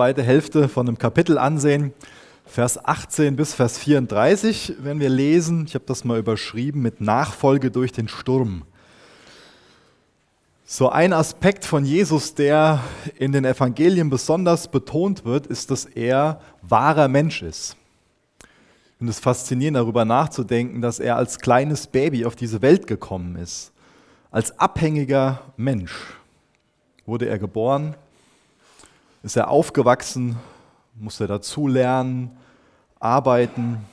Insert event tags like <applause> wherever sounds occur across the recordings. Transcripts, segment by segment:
zweite Hälfte von einem Kapitel ansehen. Vers 18 bis Vers 34 werden wir lesen. Ich habe das mal überschrieben mit Nachfolge durch den Sturm. So ein Aspekt von Jesus, der in den Evangelien besonders betont wird, ist, dass er wahrer Mensch ist. Und es ist faszinierend darüber nachzudenken, dass er als kleines Baby auf diese Welt gekommen ist. Als abhängiger Mensch wurde er geboren, ist er aufgewachsen, musste dazulernen, arbeiten.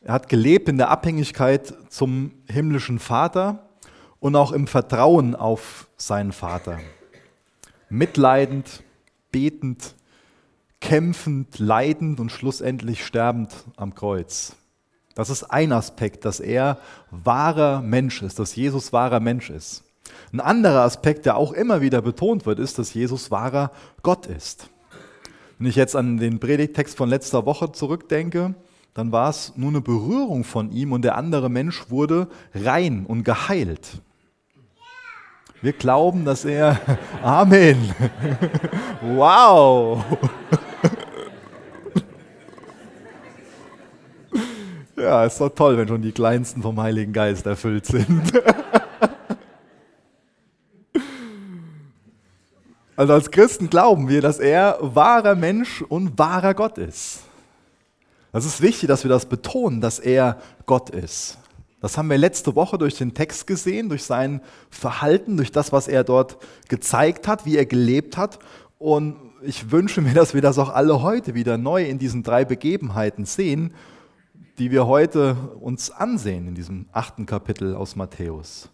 Er hat gelebt in der Abhängigkeit zum himmlischen Vater und auch im Vertrauen auf seinen Vater. Mitleidend, betend, kämpfend, leidend und schlussendlich sterbend am Kreuz. Das ist ein Aspekt, dass er wahrer Mensch ist, dass Jesus wahrer Mensch ist. Ein anderer Aspekt, der auch immer wieder betont wird, ist, dass Jesus wahrer Gott ist. Wenn ich jetzt an den Predigtext von letzter Woche zurückdenke, dann war es nur eine Berührung von ihm und der andere Mensch wurde rein und geheilt. Wir glauben, dass er, <laughs> Amen, <laughs> wow. Ja, ist doch toll, wenn schon die Kleinsten vom Heiligen Geist erfüllt sind. <laughs> Also als Christen glauben wir, dass er wahrer Mensch und wahrer Gott ist. Das ist wichtig, dass wir das betonen, dass er Gott ist. Das haben wir letzte Woche durch den Text gesehen, durch sein Verhalten, durch das, was er dort gezeigt hat, wie er gelebt hat. Und ich wünsche mir, dass wir das auch alle heute wieder neu in diesen drei Begebenheiten sehen, die wir heute uns ansehen in diesem achten Kapitel aus Matthäus.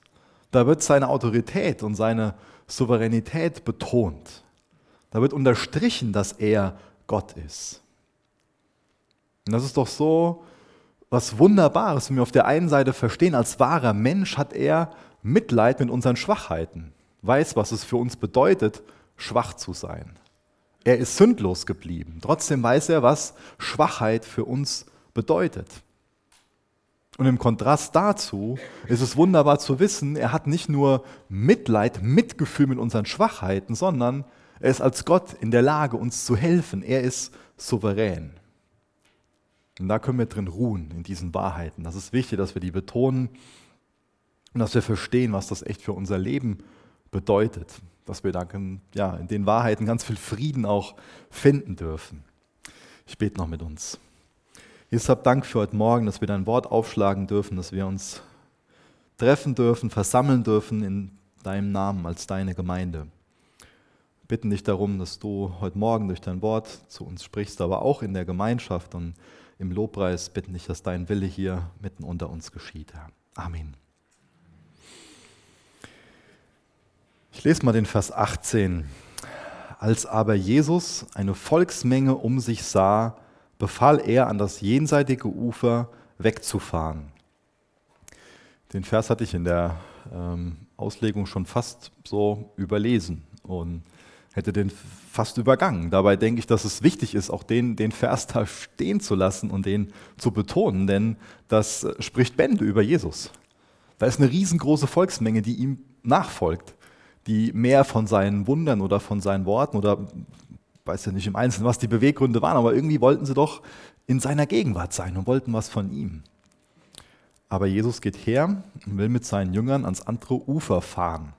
Da wird seine Autorität und seine Souveränität betont. Da wird unterstrichen, dass er Gott ist. Und das ist doch so was Wunderbares, wenn wir auf der einen Seite verstehen, als wahrer Mensch hat er Mitleid mit unseren Schwachheiten, weiß, was es für uns bedeutet, schwach zu sein. Er ist sündlos geblieben. Trotzdem weiß er, was Schwachheit für uns bedeutet. Und im Kontrast dazu ist es wunderbar zu wissen, er hat nicht nur Mitleid, Mitgefühl mit unseren Schwachheiten, sondern er ist als Gott in der Lage, uns zu helfen. Er ist souverän. Und da können wir drin ruhen, in diesen Wahrheiten. Das ist wichtig, dass wir die betonen und dass wir verstehen, was das echt für unser Leben bedeutet. Dass wir da ja, in den Wahrheiten ganz viel Frieden auch finden dürfen. Ich bete noch mit uns. Jesus, hab Dank für heute Morgen, dass wir dein Wort aufschlagen dürfen, dass wir uns treffen dürfen, versammeln dürfen in deinem Namen als deine Gemeinde. Wir bitten dich darum, dass du heute Morgen durch dein Wort zu uns sprichst, aber auch in der Gemeinschaft und im Lobpreis bitten dich, dass dein Wille hier mitten unter uns geschieht. Amen. Ich lese mal den Vers 18. Als aber Jesus eine Volksmenge um sich sah, befahl er, an das jenseitige Ufer wegzufahren. Den Vers hatte ich in der ähm, Auslegung schon fast so überlesen und hätte den fast übergangen. Dabei denke ich, dass es wichtig ist, auch den, den Vers da stehen zu lassen und den zu betonen, denn das spricht Bände über Jesus. Da ist eine riesengroße Volksmenge, die ihm nachfolgt, die mehr von seinen Wundern oder von seinen Worten oder weiß ja nicht im Einzelnen, was die Beweggründe waren, aber irgendwie wollten sie doch in seiner Gegenwart sein und wollten was von ihm. Aber Jesus geht her und will mit seinen Jüngern ans andere Ufer fahren.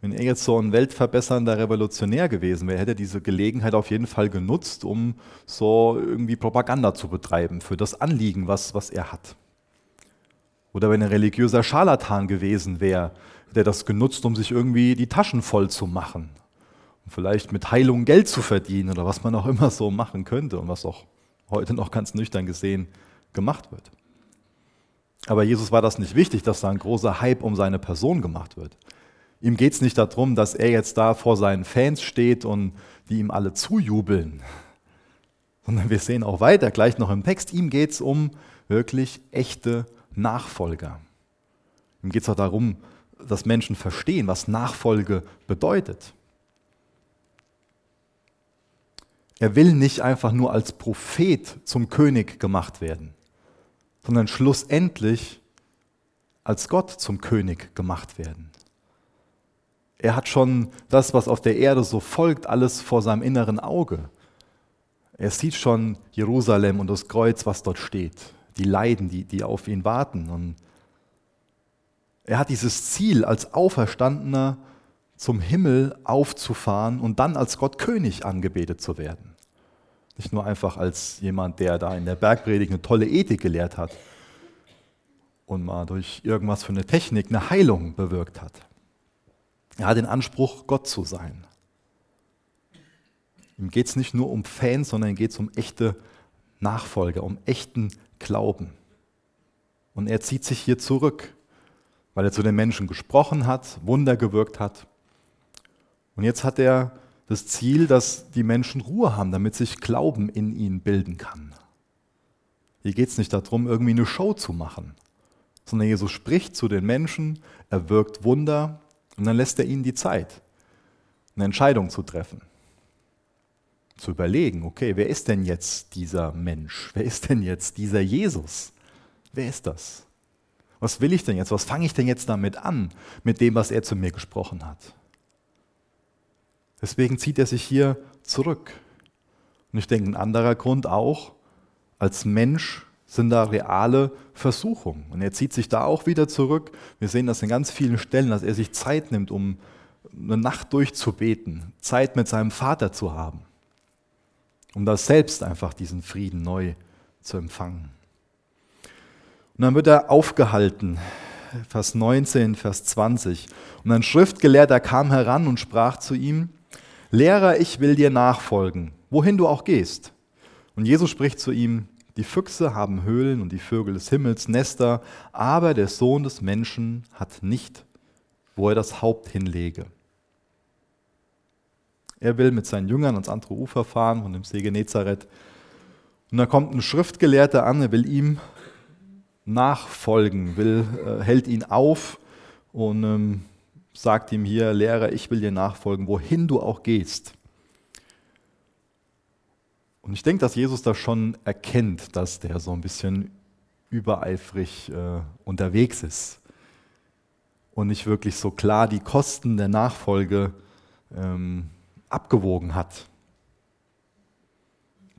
Wenn er jetzt so ein weltverbessernder Revolutionär gewesen wäre, hätte er diese Gelegenheit auf jeden Fall genutzt, um so irgendwie Propaganda zu betreiben für das Anliegen, was, was er hat. Oder wenn er religiöser Scharlatan gewesen wäre, hätte er das genutzt, um sich irgendwie die Taschen voll zu machen vielleicht mit Heilung Geld zu verdienen oder was man auch immer so machen könnte und was auch heute noch ganz nüchtern gesehen gemacht wird. Aber Jesus war das nicht wichtig, dass da ein großer Hype um seine Person gemacht wird. Ihm geht es nicht darum, dass er jetzt da vor seinen Fans steht und die ihm alle zujubeln, <laughs> sondern wir sehen auch weiter, gleich noch im Text, ihm geht es um wirklich echte Nachfolger. Ihm geht es auch darum, dass Menschen verstehen, was Nachfolge bedeutet. Er will nicht einfach nur als Prophet zum König gemacht werden, sondern schlussendlich als Gott zum König gemacht werden. Er hat schon das, was auf der Erde so folgt, alles vor seinem inneren Auge. Er sieht schon Jerusalem und das Kreuz, was dort steht, die Leiden, die, die auf ihn warten. Und er hat dieses Ziel, als Auferstandener zum Himmel aufzufahren und dann als Gott König angebetet zu werden. Nicht nur einfach als jemand, der da in der Bergpredigt eine tolle Ethik gelehrt hat und mal durch irgendwas für eine Technik eine Heilung bewirkt hat. Er hat den Anspruch, Gott zu sein. Ihm geht es nicht nur um Fans, sondern ihm geht es um echte Nachfolger, um echten Glauben. Und er zieht sich hier zurück, weil er zu den Menschen gesprochen hat, Wunder gewirkt hat. Und jetzt hat er das Ziel, dass die Menschen Ruhe haben, damit sich Glauben in ihnen bilden kann. Hier geht es nicht darum, irgendwie eine Show zu machen, sondern Jesus spricht zu den Menschen, er wirkt Wunder und dann lässt er ihnen die Zeit, eine Entscheidung zu treffen. Zu überlegen, okay, wer ist denn jetzt dieser Mensch? Wer ist denn jetzt dieser Jesus? Wer ist das? Was will ich denn jetzt? Was fange ich denn jetzt damit an, mit dem, was er zu mir gesprochen hat? Deswegen zieht er sich hier zurück. Und ich denke, ein anderer Grund auch, als Mensch sind da reale Versuchungen. Und er zieht sich da auch wieder zurück. Wir sehen das in ganz vielen Stellen, dass er sich Zeit nimmt, um eine Nacht durchzubeten, Zeit mit seinem Vater zu haben, um da selbst einfach diesen Frieden neu zu empfangen. Und dann wird er aufgehalten, Vers 19, Vers 20. Und ein Schriftgelehrter kam heran und sprach zu ihm, Lehrer, ich will dir nachfolgen, wohin du auch gehst. Und Jesus spricht zu ihm, die Füchse haben Höhlen und die Vögel des Himmels Nester, aber der Sohn des Menschen hat nicht, wo er das Haupt hinlege. Er will mit seinen Jüngern ans andere Ufer fahren von dem See Genezareth. Und da kommt ein Schriftgelehrter an, er will ihm nachfolgen, will, äh, hält ihn auf und ähm, sagt ihm hier, Lehrer, ich will dir nachfolgen, wohin du auch gehst. Und ich denke, dass Jesus da schon erkennt, dass der so ein bisschen übereifrig äh, unterwegs ist und nicht wirklich so klar die Kosten der Nachfolge ähm, abgewogen hat.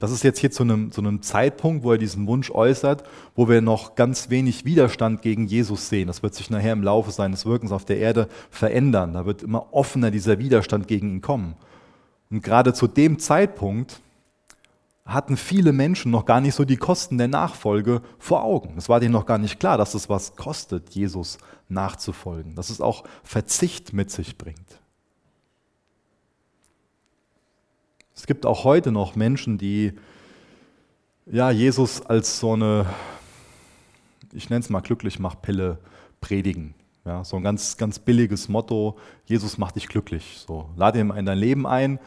Das ist jetzt hier zu einem, zu einem Zeitpunkt, wo er diesen Wunsch äußert, wo wir noch ganz wenig Widerstand gegen Jesus sehen. Das wird sich nachher im Laufe seines Wirkens auf der Erde verändern. Da wird immer offener dieser Widerstand gegen ihn kommen. Und gerade zu dem Zeitpunkt hatten viele Menschen noch gar nicht so die Kosten der Nachfolge vor Augen. Es war denen noch gar nicht klar, dass es was kostet, Jesus nachzufolgen, dass es auch Verzicht mit sich bringt. Es gibt auch heute noch Menschen, die ja, Jesus als so eine, ich nenne es mal Glücklichmachpille predigen. Ja, so ein ganz, ganz billiges Motto, Jesus macht dich glücklich. So, lade ihn in dein Leben ein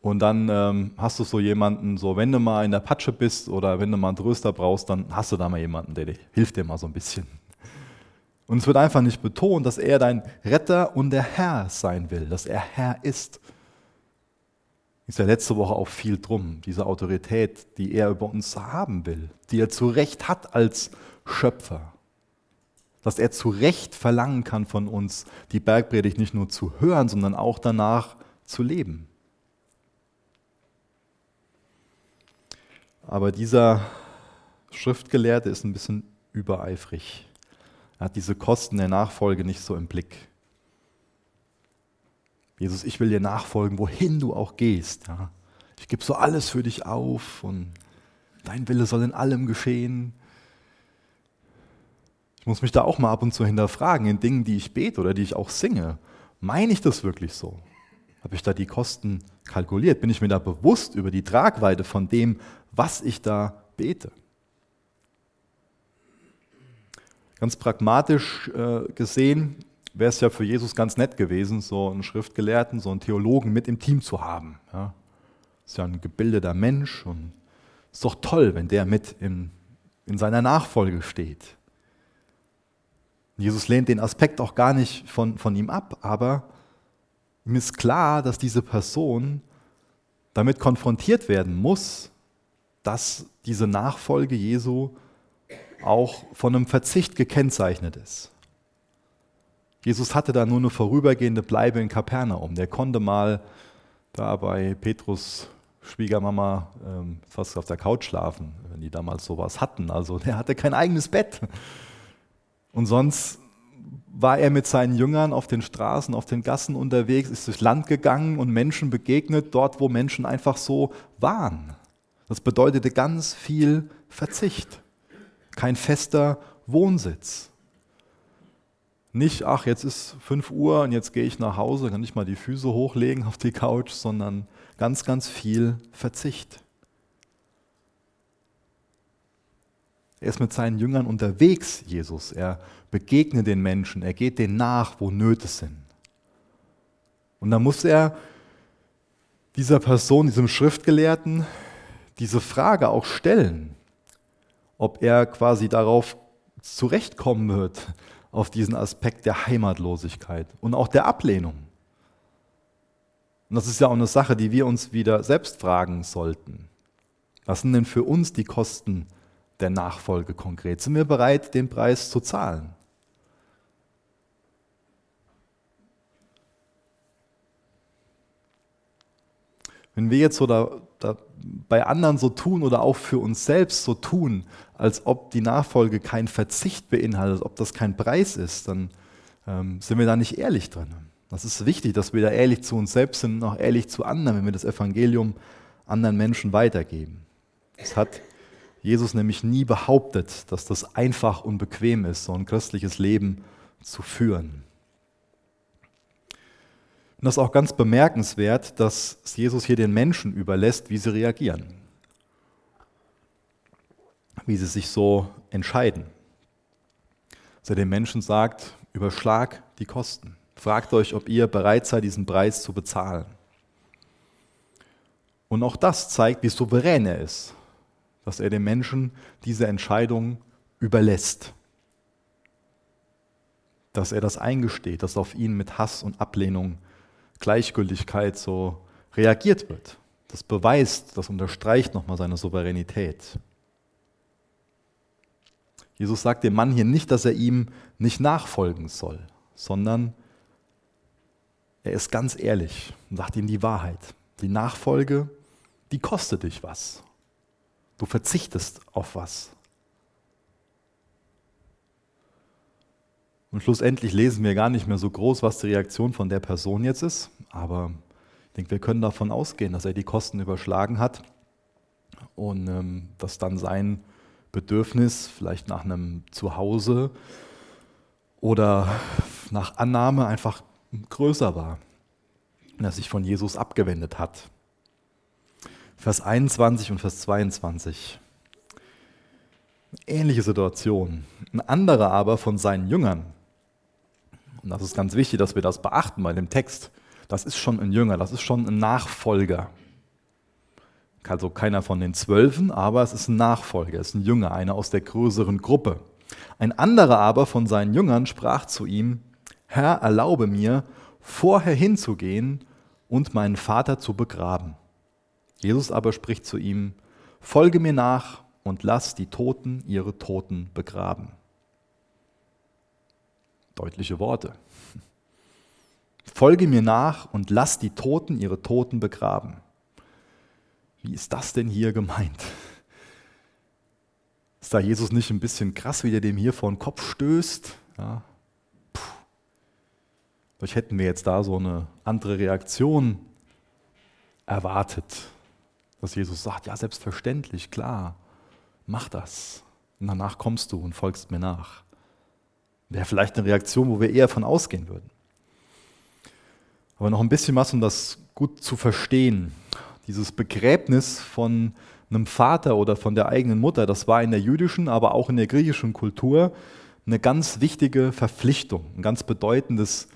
und dann ähm, hast du so jemanden, so wenn du mal in der Patsche bist oder wenn du mal einen Tröster brauchst, dann hast du da mal jemanden, der dir hilft dir mal so ein bisschen. Und es wird einfach nicht betont, dass er dein Retter und der Herr sein will, dass er Herr ist. Ist ja letzte Woche auch viel drum, diese Autorität, die er über uns haben will, die er zu Recht hat als Schöpfer. Dass er zu Recht verlangen kann von uns, die Bergpredigt nicht nur zu hören, sondern auch danach zu leben. Aber dieser Schriftgelehrte ist ein bisschen übereifrig. Er hat diese Kosten der Nachfolge nicht so im Blick. Jesus, ich will dir nachfolgen, wohin du auch gehst. Ja. Ich gebe so alles für dich auf und dein Wille soll in allem geschehen. Ich muss mich da auch mal ab und zu hinterfragen in Dingen, die ich bete oder die ich auch singe. Meine ich das wirklich so? Habe ich da die Kosten kalkuliert? Bin ich mir da bewusst über die Tragweite von dem, was ich da bete? Ganz pragmatisch äh, gesehen wäre es ja für Jesus ganz nett gewesen, so einen Schriftgelehrten, so einen Theologen mit im Team zu haben. Ja. Ist ja ein gebildeter Mensch und ist doch toll, wenn der mit in, in seiner Nachfolge steht. Jesus lehnt den Aspekt auch gar nicht von, von ihm ab, aber Ihm ist klar, dass diese Person damit konfrontiert werden muss, dass diese Nachfolge Jesu auch von einem Verzicht gekennzeichnet ist. Jesus hatte da nur eine vorübergehende Bleibe in Kapernaum. Der konnte mal da bei Petrus Schwiegermama ähm, fast auf der Couch schlafen, wenn die damals sowas hatten. Also <laughs> der hatte kein eigenes Bett. Und sonst war er mit seinen Jüngern auf den Straßen, auf den Gassen unterwegs, ist durchs Land gegangen und Menschen begegnet, dort wo Menschen einfach so waren. Das bedeutete ganz viel Verzicht, kein fester Wohnsitz. Nicht, ach, jetzt ist 5 Uhr und jetzt gehe ich nach Hause, kann ich mal die Füße hochlegen auf die Couch, sondern ganz, ganz viel Verzicht. Er ist mit seinen Jüngern unterwegs, Jesus. Er begegnet den Menschen, er geht denen nach, wo Nöte sind. Und da muss er dieser Person, diesem Schriftgelehrten, diese Frage auch stellen, ob er quasi darauf zurechtkommen wird, auf diesen Aspekt der Heimatlosigkeit und auch der Ablehnung. Und das ist ja auch eine Sache, die wir uns wieder selbst fragen sollten. Was sind denn für uns die Kosten der Nachfolge konkret? Sind wir bereit, den Preis zu zahlen? Wenn wir jetzt so da, da bei anderen so tun oder auch für uns selbst so tun, als ob die Nachfolge kein Verzicht beinhaltet, ob das kein Preis ist, dann ähm, sind wir da nicht ehrlich drin. Das ist wichtig, dass wir da ehrlich zu uns selbst sind und auch ehrlich zu anderen, wenn wir das Evangelium anderen Menschen weitergeben. Es hat Jesus nämlich nie behauptet, dass das einfach und bequem ist, so ein christliches Leben zu führen. Und das ist auch ganz bemerkenswert, dass Jesus hier den Menschen überlässt, wie sie reagieren, wie sie sich so entscheiden. Dass er den Menschen sagt, überschlag die Kosten. Fragt euch, ob ihr bereit seid, diesen Preis zu bezahlen. Und auch das zeigt, wie souverän er ist, dass er den Menschen diese Entscheidung überlässt. Dass er das eingesteht, dass auf ihn mit Hass und Ablehnung, Gleichgültigkeit so reagiert wird. Das beweist, das unterstreicht nochmal seine Souveränität. Jesus sagt dem Mann hier nicht, dass er ihm nicht nachfolgen soll, sondern er ist ganz ehrlich und sagt ihm die Wahrheit. Die Nachfolge, die kostet dich was. Du verzichtest auf was. Und schlussendlich lesen wir gar nicht mehr so groß, was die Reaktion von der Person jetzt ist. Aber ich denke, wir können davon ausgehen, dass er die Kosten überschlagen hat und ähm, dass dann sein Bedürfnis vielleicht nach einem Zuhause oder nach Annahme einfach größer war und er sich von Jesus abgewendet hat. Vers 21 und Vers 22. Ähnliche Situation. Ein anderer aber von seinen Jüngern. Und das ist ganz wichtig, dass wir das beachten bei dem Text. Das ist schon ein Jünger, das ist schon ein Nachfolger. Also keiner von den Zwölfen, aber es ist ein Nachfolger, es ist ein Jünger, einer aus der größeren Gruppe. Ein anderer aber von seinen Jüngern sprach zu ihm, Herr, erlaube mir, vorher hinzugehen und meinen Vater zu begraben. Jesus aber spricht zu ihm, Folge mir nach und lass die Toten ihre Toten begraben. Deutliche Worte. Folge mir nach und lass die Toten ihre Toten begraben. Wie ist das denn hier gemeint? Ist da Jesus nicht ein bisschen krass, wie der dem hier vor den Kopf stößt? Ja, Vielleicht hätten wir jetzt da so eine andere Reaktion erwartet, dass Jesus sagt, ja selbstverständlich, klar, mach das. Und danach kommst du und folgst mir nach. Wäre vielleicht eine Reaktion, wo wir eher von ausgehen würden. Aber noch ein bisschen was, um das gut zu verstehen. Dieses Begräbnis von einem Vater oder von der eigenen Mutter, das war in der jüdischen, aber auch in der griechischen Kultur eine ganz wichtige Verpflichtung, ein ganz bedeutendes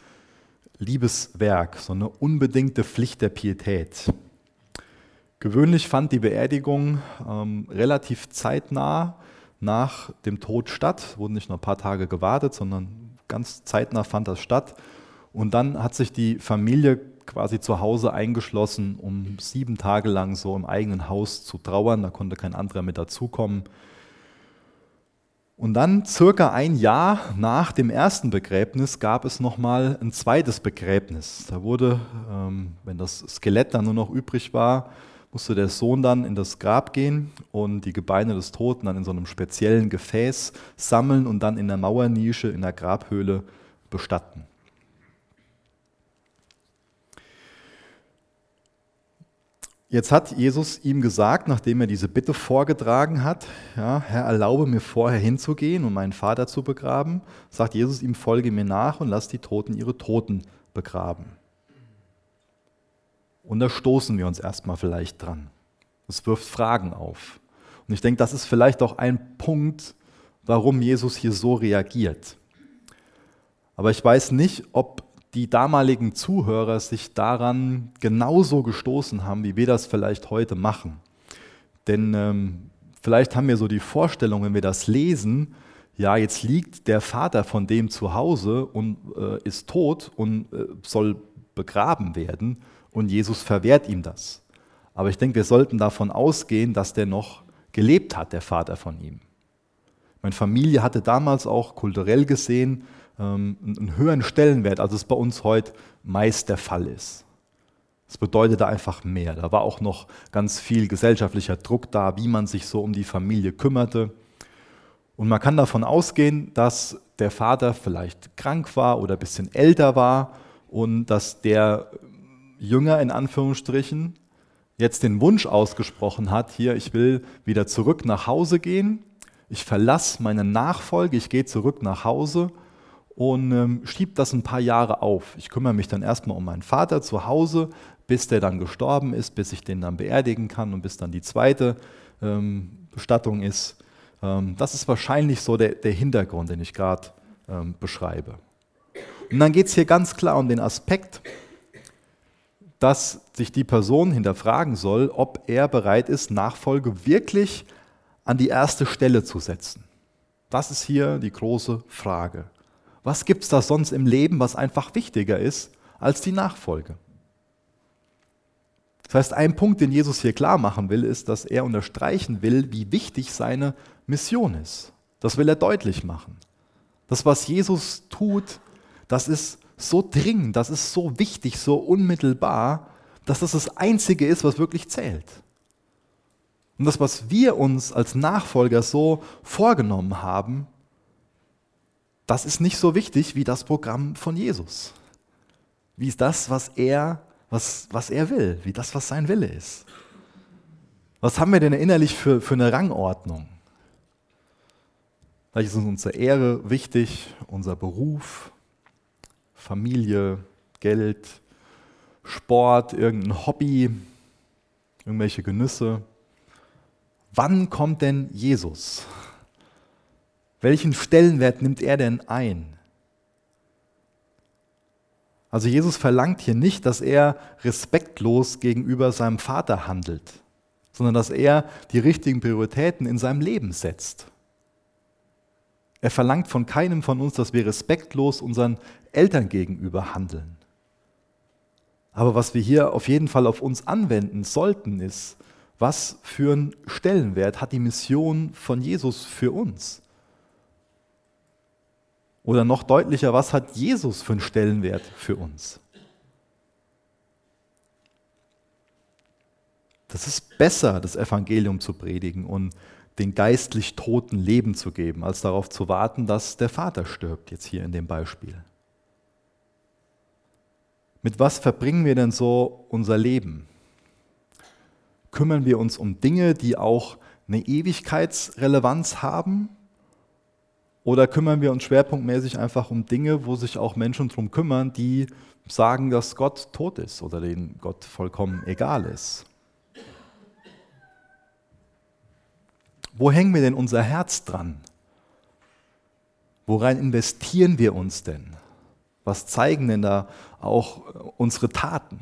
Liebeswerk, so eine unbedingte Pflicht der Pietät. Gewöhnlich fand die Beerdigung ähm, relativ zeitnah nach dem Tod statt, wurden nicht nur ein paar Tage gewartet, sondern ganz zeitnah fand das statt. Und dann hat sich die Familie quasi zu Hause eingeschlossen, um sieben Tage lang so im eigenen Haus zu trauern. Da konnte kein anderer mit dazukommen. Und dann circa ein Jahr nach dem ersten Begräbnis gab es nochmal ein zweites Begräbnis. Da wurde, ähm, wenn das Skelett dann nur noch übrig war, musste der Sohn dann in das Grab gehen und die Gebeine des Toten dann in so einem speziellen Gefäß sammeln und dann in der Mauernische in der Grabhöhle bestatten. Jetzt hat Jesus ihm gesagt, nachdem er diese Bitte vorgetragen hat, ja, Herr, erlaube mir vorher hinzugehen und meinen Vater zu begraben, sagt Jesus ihm, folge mir nach und lass die Toten ihre Toten begraben. Und da stoßen wir uns erstmal vielleicht dran. Es wirft Fragen auf. Und ich denke, das ist vielleicht auch ein Punkt, warum Jesus hier so reagiert. Aber ich weiß nicht, ob die damaligen Zuhörer sich daran genauso gestoßen haben, wie wir das vielleicht heute machen. Denn ähm, vielleicht haben wir so die Vorstellung, wenn wir das lesen, ja, jetzt liegt der Vater von dem zu Hause und äh, ist tot und äh, soll begraben werden und Jesus verwehrt ihm das. Aber ich denke, wir sollten davon ausgehen, dass der noch gelebt hat, der Vater von ihm. Meine Familie hatte damals auch kulturell gesehen einen höheren Stellenwert, als es bei uns heute meist der Fall ist. Das bedeutete einfach mehr. Da war auch noch ganz viel gesellschaftlicher Druck da, wie man sich so um die Familie kümmerte. Und man kann davon ausgehen, dass der Vater vielleicht krank war oder ein bisschen älter war und dass der Jünger in Anführungsstrichen jetzt den Wunsch ausgesprochen hat, hier, ich will wieder zurück nach Hause gehen, ich verlasse meine Nachfolge, ich gehe zurück nach Hause und ähm, schiebe das ein paar Jahre auf. Ich kümmere mich dann erstmal um meinen Vater zu Hause, bis der dann gestorben ist, bis ich den dann beerdigen kann und bis dann die zweite ähm, Bestattung ist. Ähm, das ist wahrscheinlich so der, der Hintergrund, den ich gerade ähm, beschreibe. Und dann geht es hier ganz klar um den Aspekt, dass sich die Person hinterfragen soll, ob er bereit ist, Nachfolge wirklich an die erste Stelle zu setzen. Das ist hier die große Frage. Was gibt es da sonst im Leben, was einfach wichtiger ist als die Nachfolge? Das heißt, ein Punkt, den Jesus hier klar machen will, ist, dass er unterstreichen will, wie wichtig seine Mission ist. Das will er deutlich machen. Das, was Jesus tut, das ist so dringend, das ist so wichtig, so unmittelbar, dass das das Einzige ist, was wirklich zählt. Und das, was wir uns als Nachfolger so vorgenommen haben, das ist nicht so wichtig wie das Programm von Jesus. Wie ist das, was er, was, was er will, wie das, was sein Wille ist. Was haben wir denn innerlich für, für eine Rangordnung? Vielleicht ist uns unsere Ehre wichtig, unser Beruf, Familie, Geld, Sport, irgendein Hobby, irgendwelche Genüsse. Wann kommt denn Jesus? Welchen Stellenwert nimmt er denn ein? Also Jesus verlangt hier nicht, dass er respektlos gegenüber seinem Vater handelt, sondern dass er die richtigen Prioritäten in seinem Leben setzt. Er verlangt von keinem von uns, dass wir respektlos unseren Eltern gegenüber handeln. Aber was wir hier auf jeden Fall auf uns anwenden sollten, ist, was für einen Stellenwert hat die Mission von Jesus für uns? Oder noch deutlicher, was hat Jesus für einen Stellenwert für uns? Das ist besser, das Evangelium zu predigen und den geistlich Toten Leben zu geben, als darauf zu warten, dass der Vater stirbt, jetzt hier in dem Beispiel. Mit was verbringen wir denn so unser Leben? Kümmern wir uns um Dinge, die auch eine Ewigkeitsrelevanz haben? Oder kümmern wir uns schwerpunktmäßig einfach um Dinge, wo sich auch Menschen darum kümmern, die sagen, dass Gott tot ist oder denen Gott vollkommen egal ist? Wo hängen wir denn unser Herz dran? Worein investieren wir uns denn? Was zeigen denn da auch unsere Taten?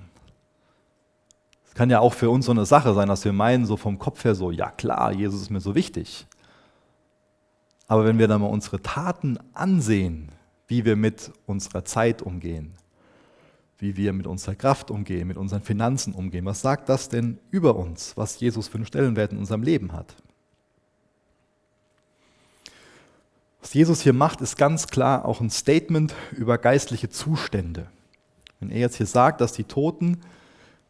Es kann ja auch für uns so eine Sache sein, dass wir meinen, so vom Kopf her so, ja klar, Jesus ist mir so wichtig. Aber wenn wir dann mal unsere Taten ansehen, wie wir mit unserer Zeit umgehen, wie wir mit unserer Kraft umgehen, mit unseren Finanzen umgehen, was sagt das denn über uns, was Jesus für einen Stellenwert in unserem Leben hat? Was Jesus hier macht, ist ganz klar auch ein Statement über geistliche Zustände. Wenn er jetzt hier sagt, dass die Toten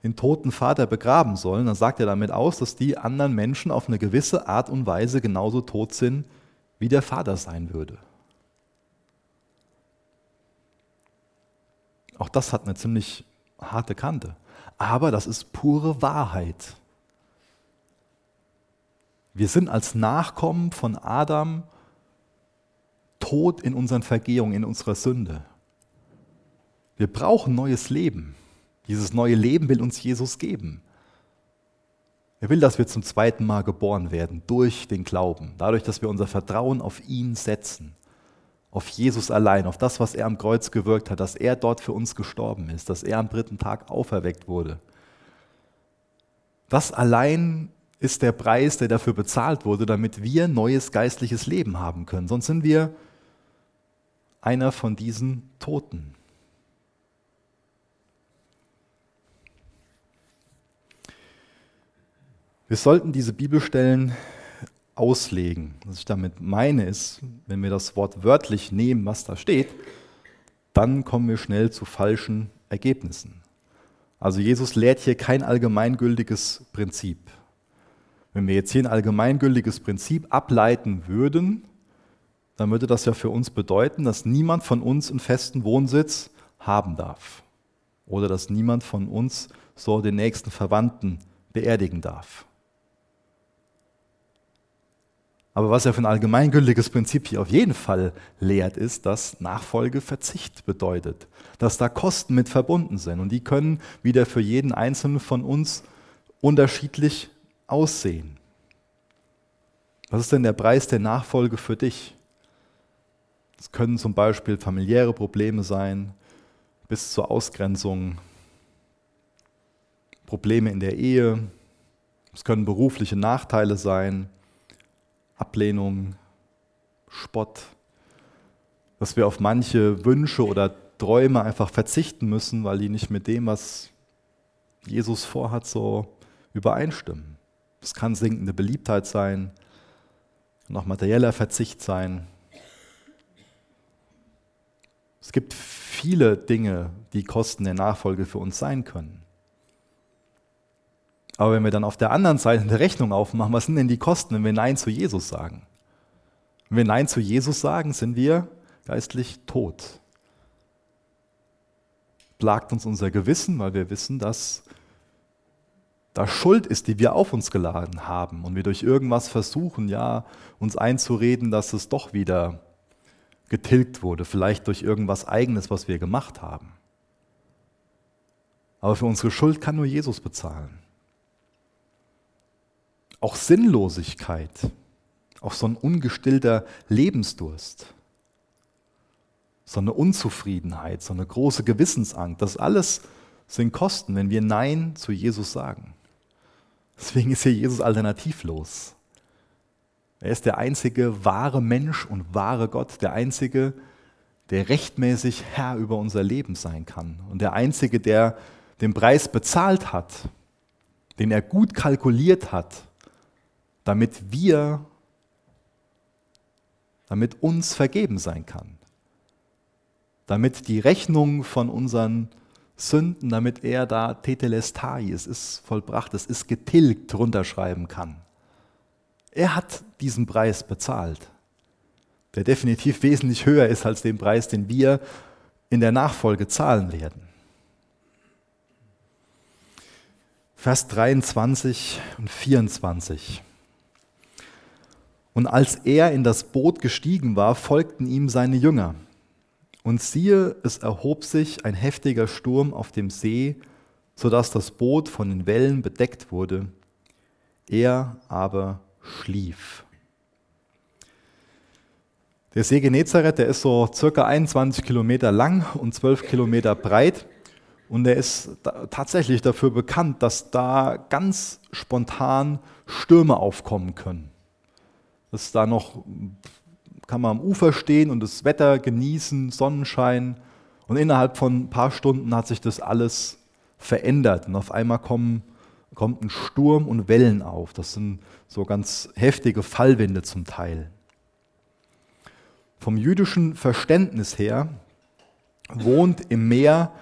den toten Vater begraben sollen, dann sagt er damit aus, dass die anderen Menschen auf eine gewisse Art und Weise genauso tot sind, wie der Vater sein würde. Auch das hat eine ziemlich harte Kante. Aber das ist pure Wahrheit. Wir sind als Nachkommen von Adam tot in unseren Vergehungen, in unserer Sünde. Wir brauchen neues Leben. Dieses neue Leben will uns Jesus geben. Er will, dass wir zum zweiten Mal geboren werden durch den Glauben, dadurch, dass wir unser Vertrauen auf ihn setzen, auf Jesus allein, auf das, was er am Kreuz gewirkt hat, dass er dort für uns gestorben ist, dass er am dritten Tag auferweckt wurde. Das allein ist der Preis, der dafür bezahlt wurde, damit wir neues geistliches Leben haben können. Sonst sind wir einer von diesen Toten. Wir sollten diese Bibelstellen auslegen. Was ich damit meine ist, wenn wir das Wort wörtlich nehmen, was da steht, dann kommen wir schnell zu falschen Ergebnissen. Also Jesus lehrt hier kein allgemeingültiges Prinzip. Wenn wir jetzt hier ein allgemeingültiges Prinzip ableiten würden, dann würde das ja für uns bedeuten, dass niemand von uns einen festen Wohnsitz haben darf. Oder dass niemand von uns so den nächsten Verwandten beerdigen darf. Aber was er für ein allgemeingültiges Prinzip hier auf jeden Fall lehrt, ist, dass Nachfolge Verzicht bedeutet, dass da Kosten mit verbunden sind und die können wieder für jeden Einzelnen von uns unterschiedlich aussehen. Was ist denn der Preis der Nachfolge für dich? Es können zum Beispiel familiäre Probleme sein, bis zur Ausgrenzung, Probleme in der Ehe, es können berufliche Nachteile sein, Ablehnung, Spott, dass wir auf manche Wünsche oder Träume einfach verzichten müssen, weil die nicht mit dem, was Jesus vorhat, so übereinstimmen. Es kann sinkende Beliebtheit sein, kann auch materieller Verzicht sein. Es gibt viele Dinge, die Kosten der Nachfolge für uns sein können. Aber wenn wir dann auf der anderen Seite eine Rechnung aufmachen, was sind denn die Kosten, wenn wir Nein zu Jesus sagen? Wenn wir Nein zu Jesus sagen, sind wir geistlich tot. Plagt uns unser Gewissen, weil wir wissen, dass da Schuld ist, die wir auf uns geladen haben und wir durch irgendwas versuchen, ja, uns einzureden, dass es doch wieder getilgt wurde, vielleicht durch irgendwas Eigenes, was wir gemacht haben. Aber für unsere Schuld kann nur Jesus bezahlen auch Sinnlosigkeit, auch so ein ungestillter Lebensdurst, so eine Unzufriedenheit, so eine große Gewissensangst, das alles sind Kosten, wenn wir Nein zu Jesus sagen. Deswegen ist hier Jesus alternativlos. Er ist der einzige wahre Mensch und wahre Gott, der einzige, der rechtmäßig Herr über unser Leben sein kann und der einzige, der den Preis bezahlt hat, den er gut kalkuliert hat damit wir, damit uns vergeben sein kann. Damit die Rechnung von unseren Sünden, damit er da Tetelestai, es ist vollbracht, es ist getilgt, runterschreiben kann. Er hat diesen Preis bezahlt, der definitiv wesentlich höher ist als den Preis, den wir in der Nachfolge zahlen werden. Vers 23 und 24. Und als er in das Boot gestiegen war, folgten ihm seine Jünger. Und siehe, es erhob sich ein heftiger Sturm auf dem See, sodass das Boot von den Wellen bedeckt wurde. Er aber schlief. Der See Genezareth, der ist so circa 21 Kilometer lang und 12 Kilometer breit. Und er ist tatsächlich dafür bekannt, dass da ganz spontan Stürme aufkommen können. Das da noch, kann man am Ufer stehen und das Wetter genießen, Sonnenschein. Und innerhalb von ein paar Stunden hat sich das alles verändert. Und auf einmal kommen, kommt ein Sturm und Wellen auf. Das sind so ganz heftige Fallwinde zum Teil. Vom jüdischen Verständnis her wohnt im Meer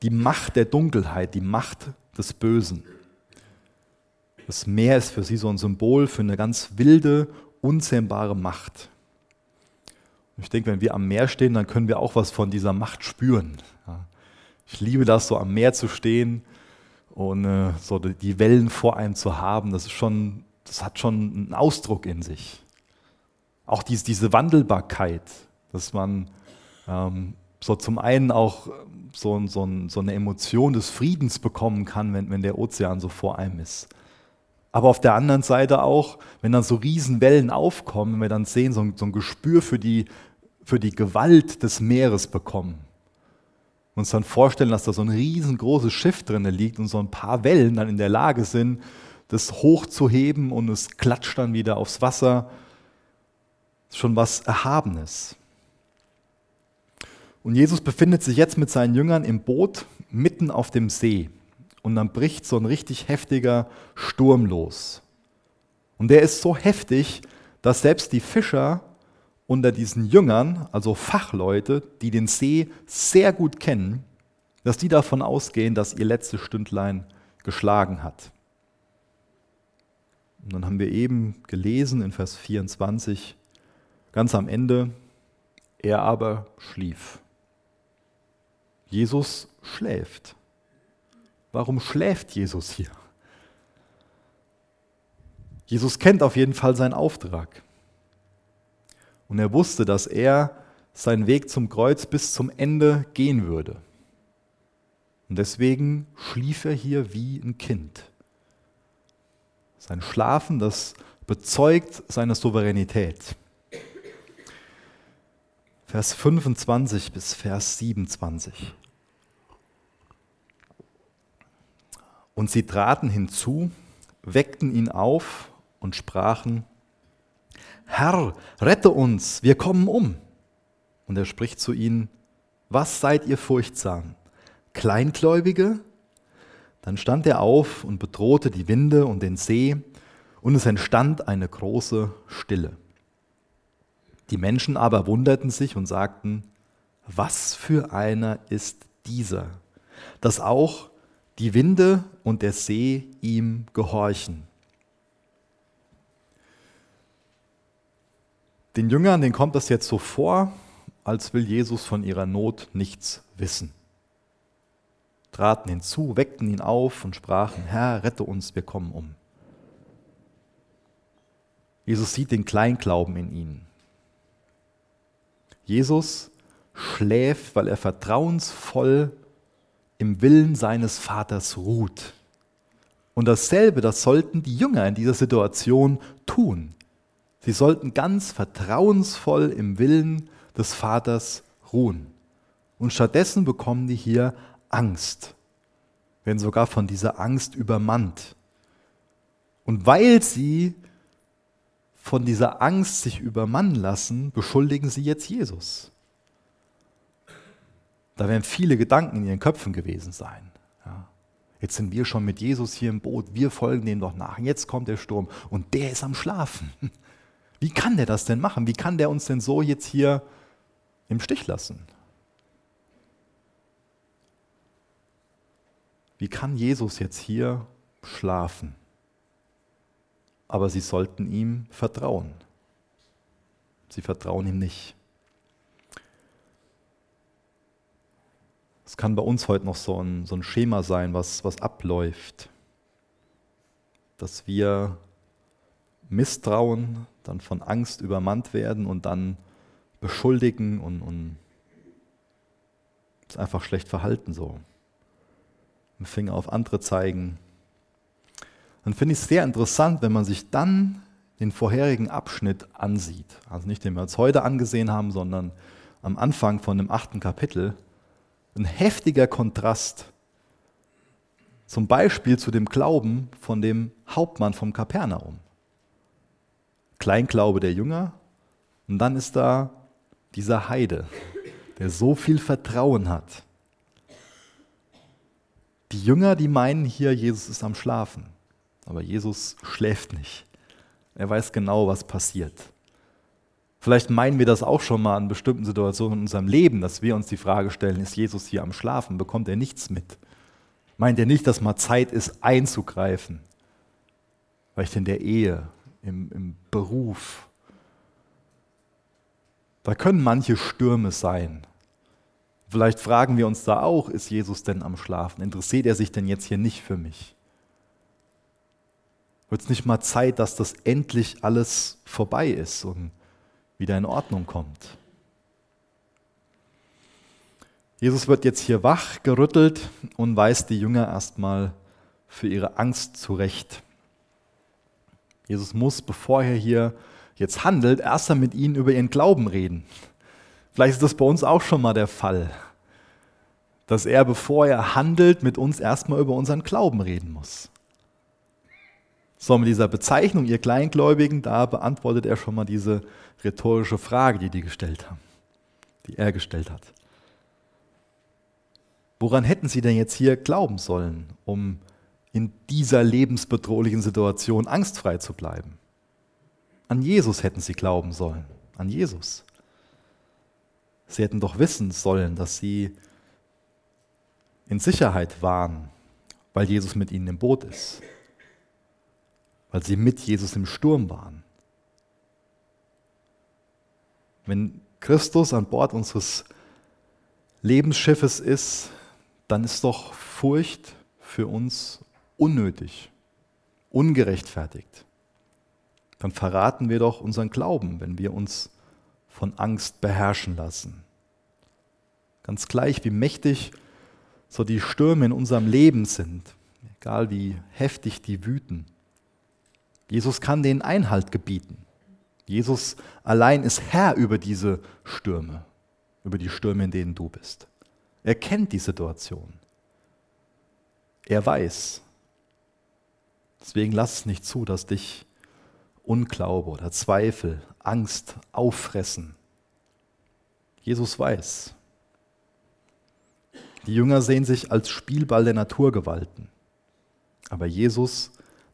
die Macht der Dunkelheit, die Macht des Bösen. Das Meer ist für sie so ein Symbol für eine ganz wilde, unzähmbare Macht. ich denke, wenn wir am Meer stehen, dann können wir auch was von dieser Macht spüren. Ich liebe das, so am Meer zu stehen und äh, so die Wellen vor einem zu haben. Das ist schon, das hat schon einen Ausdruck in sich. Auch dies, diese Wandelbarkeit, dass man ähm, so zum einen auch so, so, eine Emotion des Friedens bekommen kann, wenn der Ozean so vor einem ist. Aber auf der anderen Seite auch, wenn dann so Riesenwellen aufkommen, wenn wir dann sehen, so ein, so ein Gespür für die, für die Gewalt des Meeres bekommen. Uns dann vorstellen, dass da so ein riesengroßes Schiff drin liegt und so ein paar Wellen dann in der Lage sind, das hochzuheben und es klatscht dann wieder aufs Wasser. Ist schon was Erhabenes. Und Jesus befindet sich jetzt mit seinen Jüngern im Boot mitten auf dem See. Und dann bricht so ein richtig heftiger Sturm los. Und der ist so heftig, dass selbst die Fischer unter diesen Jüngern, also Fachleute, die den See sehr gut kennen, dass die davon ausgehen, dass ihr letztes Stündlein geschlagen hat. Und dann haben wir eben gelesen in Vers 24, ganz am Ende, er aber schlief. Jesus schläft. Warum schläft Jesus hier? Jesus kennt auf jeden Fall seinen Auftrag. Und er wusste, dass er seinen Weg zum Kreuz bis zum Ende gehen würde. Und deswegen schlief er hier wie ein Kind. Sein Schlafen, das bezeugt seine Souveränität. Vers 25 bis Vers 27. Und sie traten hinzu, weckten ihn auf und sprachen, Herr, rette uns, wir kommen um. Und er spricht zu ihnen, was seid ihr furchtsam? Kleingläubige? Dann stand er auf und bedrohte die Winde und den See, und es entstand eine große Stille. Die Menschen aber wunderten sich und sagten, was für einer ist dieser, dass auch die Winde und der See ihm gehorchen. Den Jüngern, denen kommt das jetzt so vor, als will Jesus von ihrer Not nichts wissen. Traten hinzu, weckten ihn auf und sprachen, Herr, rette uns, wir kommen um. Jesus sieht den Kleinglauben in ihnen. Jesus schläft, weil er vertrauensvoll im Willen seines Vaters ruht. Und dasselbe, das sollten die Jünger in dieser Situation tun. Sie sollten ganz vertrauensvoll im Willen des Vaters ruhen. Und stattdessen bekommen die hier Angst, werden sogar von dieser Angst übermannt. Und weil sie von dieser Angst sich übermannen lassen, beschuldigen sie jetzt Jesus. Da werden viele Gedanken in ihren Köpfen gewesen sein. Ja. Jetzt sind wir schon mit Jesus hier im Boot, wir folgen dem doch nach. Jetzt kommt der Sturm und der ist am Schlafen. <laughs> Wie kann der das denn machen? Wie kann der uns denn so jetzt hier im Stich lassen? Wie kann Jesus jetzt hier schlafen? Aber sie sollten ihm vertrauen. Sie vertrauen ihm nicht. Es kann bei uns heute noch so ein, so ein Schema sein, was, was abläuft. Dass wir misstrauen, dann von Angst übermannt werden und dann beschuldigen und, und einfach schlecht verhalten so. Mit Finger auf andere zeigen. Dann finde ich es sehr interessant, wenn man sich dann den vorherigen Abschnitt ansieht. Also nicht den wir uns heute angesehen haben, sondern am Anfang von dem achten Kapitel ein heftiger Kontrast. Zum Beispiel zu dem Glauben von dem Hauptmann vom Kapernaum. Kleinglaube der Jünger und dann ist da dieser Heide, der so viel Vertrauen hat. Die Jünger, die meinen hier, Jesus ist am Schlafen, aber Jesus schläft nicht. Er weiß genau, was passiert. Vielleicht meinen wir das auch schon mal in bestimmten Situationen in unserem Leben, dass wir uns die Frage stellen, ist Jesus hier am Schlafen? Bekommt er nichts mit? Meint er nicht, dass mal Zeit ist, einzugreifen? Vielleicht in der Ehe, im, im Beruf. Da können manche Stürme sein. Vielleicht fragen wir uns da auch, ist Jesus denn am Schlafen? Interessiert er sich denn jetzt hier nicht für mich? Wird es nicht mal Zeit, dass das endlich alles vorbei ist und wieder in Ordnung kommt? Jesus wird jetzt hier wach gerüttelt und weist die Jünger erstmal für ihre Angst zurecht. Jesus muss, bevor er hier jetzt handelt, erst einmal mit ihnen über ihren Glauben reden. Vielleicht ist das bei uns auch schon mal der Fall, dass er, bevor er handelt, mit uns erstmal über unseren Glauben reden muss. So, mit dieser Bezeichnung, ihr Kleingläubigen, da beantwortet er schon mal diese rhetorische Frage, die die gestellt haben, die er gestellt hat. Woran hätten sie denn jetzt hier glauben sollen, um in dieser lebensbedrohlichen Situation angstfrei zu bleiben? An Jesus hätten sie glauben sollen, an Jesus. Sie hätten doch wissen sollen, dass sie in Sicherheit waren, weil Jesus mit ihnen im Boot ist weil sie mit Jesus im Sturm waren. Wenn Christus an Bord unseres Lebensschiffes ist, dann ist doch Furcht für uns unnötig, ungerechtfertigt. Dann verraten wir doch unseren Glauben, wenn wir uns von Angst beherrschen lassen. Ganz gleich, wie mächtig so die Stürme in unserem Leben sind, egal wie heftig die wüten. Jesus kann denen Einhalt gebieten. Jesus allein ist Herr über diese Stürme, über die Stürme, in denen du bist. Er kennt die Situation. Er weiß. Deswegen lass es nicht zu, dass dich Unglaube oder Zweifel, Angst auffressen. Jesus weiß. Die Jünger sehen sich als Spielball der Naturgewalten. Aber Jesus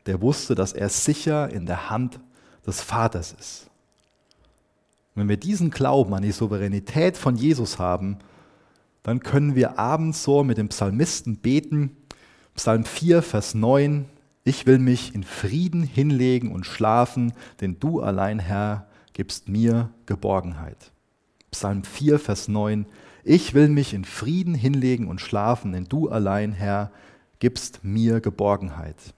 der wusste, dass er sicher in der Hand des Vaters ist. Und wenn wir diesen Glauben an die Souveränität von Jesus haben, dann können wir abends so mit dem Psalmisten beten, Psalm 4, Vers 9, ich will mich in Frieden hinlegen und schlafen, denn du allein, Herr, gibst mir Geborgenheit. Psalm 4, Vers 9, ich will mich in Frieden hinlegen und schlafen, denn du allein, Herr, gibst mir Geborgenheit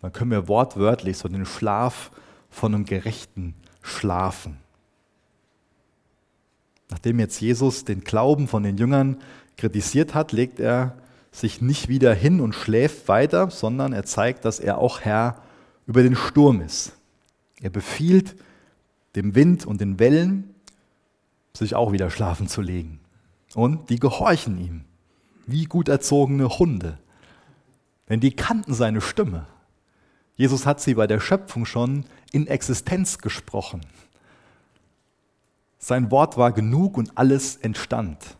dann können wir wortwörtlich so den Schlaf von einem Gerechten schlafen. Nachdem jetzt Jesus den Glauben von den Jüngern kritisiert hat, legt er sich nicht wieder hin und schläft weiter, sondern er zeigt, dass er auch Herr über den Sturm ist. Er befiehlt dem Wind und den Wellen, sich auch wieder schlafen zu legen. Und die gehorchen ihm, wie gut erzogene Hunde. Denn die kannten seine Stimme. Jesus hat sie bei der Schöpfung schon in Existenz gesprochen. Sein Wort war genug und alles entstand.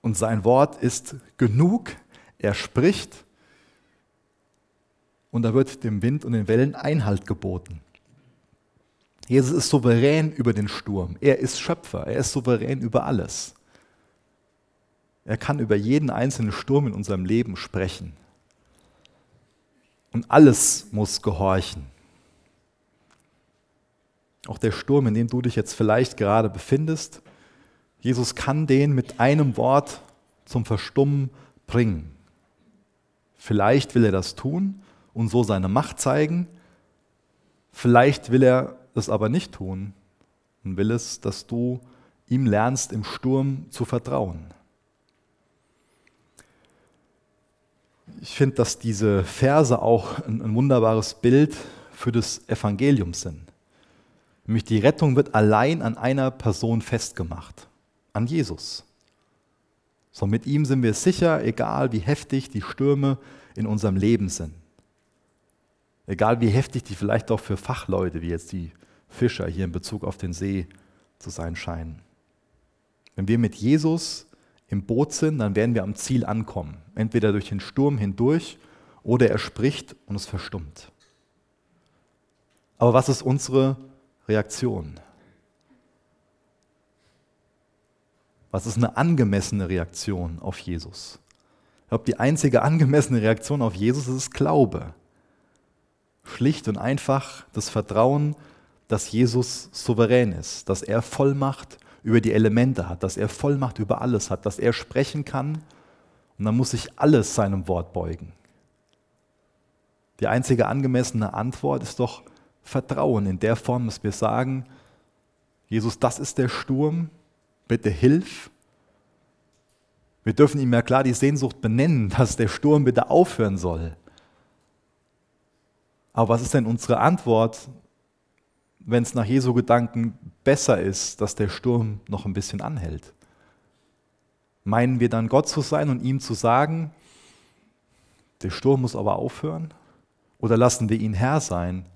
Und sein Wort ist genug, er spricht und da wird dem Wind und den Wellen Einhalt geboten. Jesus ist souverän über den Sturm. Er ist Schöpfer. Er ist souverän über alles. Er kann über jeden einzelnen Sturm in unserem Leben sprechen und alles muss gehorchen. Auch der Sturm, in dem du dich jetzt vielleicht gerade befindest, Jesus kann den mit einem Wort zum Verstummen bringen. Vielleicht will er das tun und so seine Macht zeigen, vielleicht will er das aber nicht tun und will es, dass du ihm lernst, im Sturm zu vertrauen. Ich finde, dass diese Verse auch ein, ein wunderbares Bild für das Evangelium sind. Nämlich die Rettung wird allein an einer Person festgemacht, an Jesus. So mit ihm sind wir sicher, egal wie heftig die Stürme in unserem Leben sind. Egal wie heftig die vielleicht auch für Fachleute wie jetzt die Fischer hier in Bezug auf den See zu sein scheinen. Wenn wir mit Jesus im Boot sind, dann werden wir am Ziel ankommen. Entweder durch den Sturm hindurch oder er spricht und es verstummt. Aber was ist unsere Reaktion? Was ist eine angemessene Reaktion auf Jesus? Ich glaube, die einzige angemessene Reaktion auf Jesus ist Glaube. Schlicht und einfach das Vertrauen, dass Jesus souverän ist, dass er Vollmacht über die Elemente hat, dass er Vollmacht über alles hat, dass er sprechen kann und dann muss sich alles seinem Wort beugen. Die einzige angemessene Antwort ist doch Vertrauen in der Form, dass wir sagen, Jesus, das ist der Sturm, bitte hilf. Wir dürfen ihm ja klar die Sehnsucht benennen, <laughs> dass der Sturm bitte aufhören soll. Aber was ist denn unsere Antwort, wenn es nach Jesu Gedanken besser ist, dass der Sturm noch ein bisschen anhält? Meinen wir dann Gott zu sein und ihm zu sagen, der Sturm muss aber aufhören? Oder lassen wir ihn Herr sein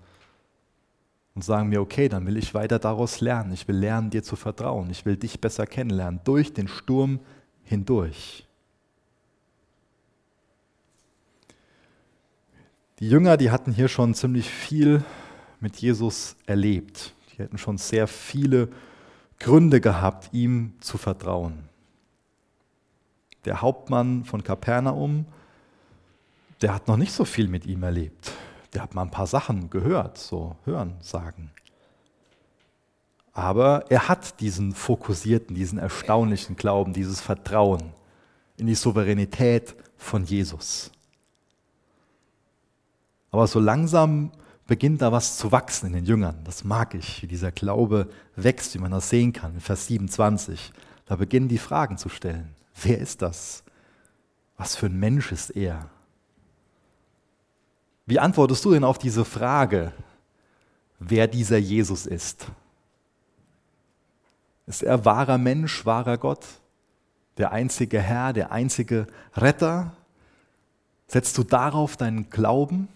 und sagen mir, okay, dann will ich weiter daraus lernen. Ich will lernen, dir zu vertrauen. Ich will dich besser kennenlernen, durch den Sturm hindurch. Die Jünger, die hatten hier schon ziemlich viel mit Jesus erlebt. Die hätten schon sehr viele Gründe gehabt, ihm zu vertrauen. Der Hauptmann von Kapernaum, der hat noch nicht so viel mit ihm erlebt. Der hat mal ein paar Sachen gehört, so hören, sagen. Aber er hat diesen fokussierten, diesen erstaunlichen Glauben, dieses Vertrauen in die Souveränität von Jesus. Aber so langsam beginnt da was zu wachsen in den Jüngern. Das mag ich, wie dieser Glaube wächst, wie man das sehen kann. In Vers 27, da beginnen die Fragen zu stellen. Wer ist das? Was für ein Mensch ist er? Wie antwortest du denn auf diese Frage, wer dieser Jesus ist? Ist er wahrer Mensch, wahrer Gott? Der einzige Herr, der einzige Retter? Setzt du darauf deinen Glauben?